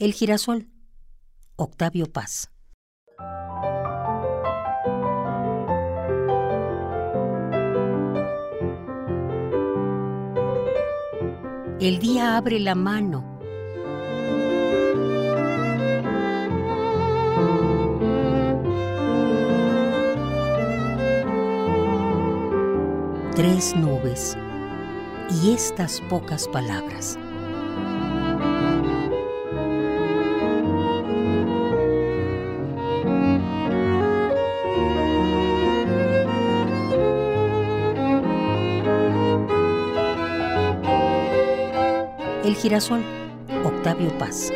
El girasol, Octavio Paz. El día abre la mano. Tres nubes y estas pocas palabras. El girasol, Octavio Paz.